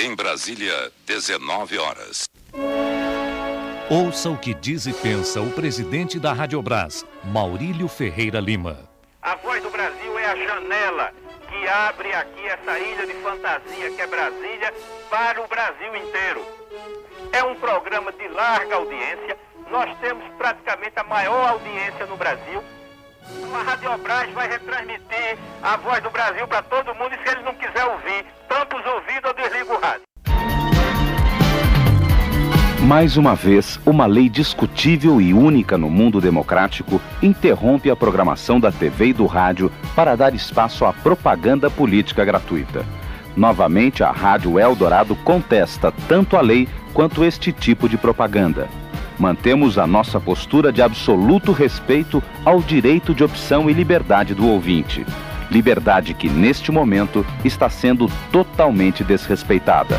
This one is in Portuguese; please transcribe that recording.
Em Brasília, 19 horas. Ouça o que diz e pensa o presidente da Radiobras, Maurílio Ferreira Lima. A Voz do Brasil é a janela que abre aqui essa ilha de fantasia que é Brasília para o Brasil inteiro. É um programa de larga audiência. Nós temos praticamente a maior audiência no Brasil. A Radiobras vai retransmitir a Voz do Brasil para todo mundo e se ele não quiser ouvir, Mais uma vez, uma lei discutível e única no mundo democrático interrompe a programação da TV e do rádio para dar espaço à propaganda política gratuita. Novamente, a Rádio Eldorado contesta tanto a lei quanto este tipo de propaganda. Mantemos a nossa postura de absoluto respeito ao direito de opção e liberdade do ouvinte. Liberdade que, neste momento, está sendo totalmente desrespeitada.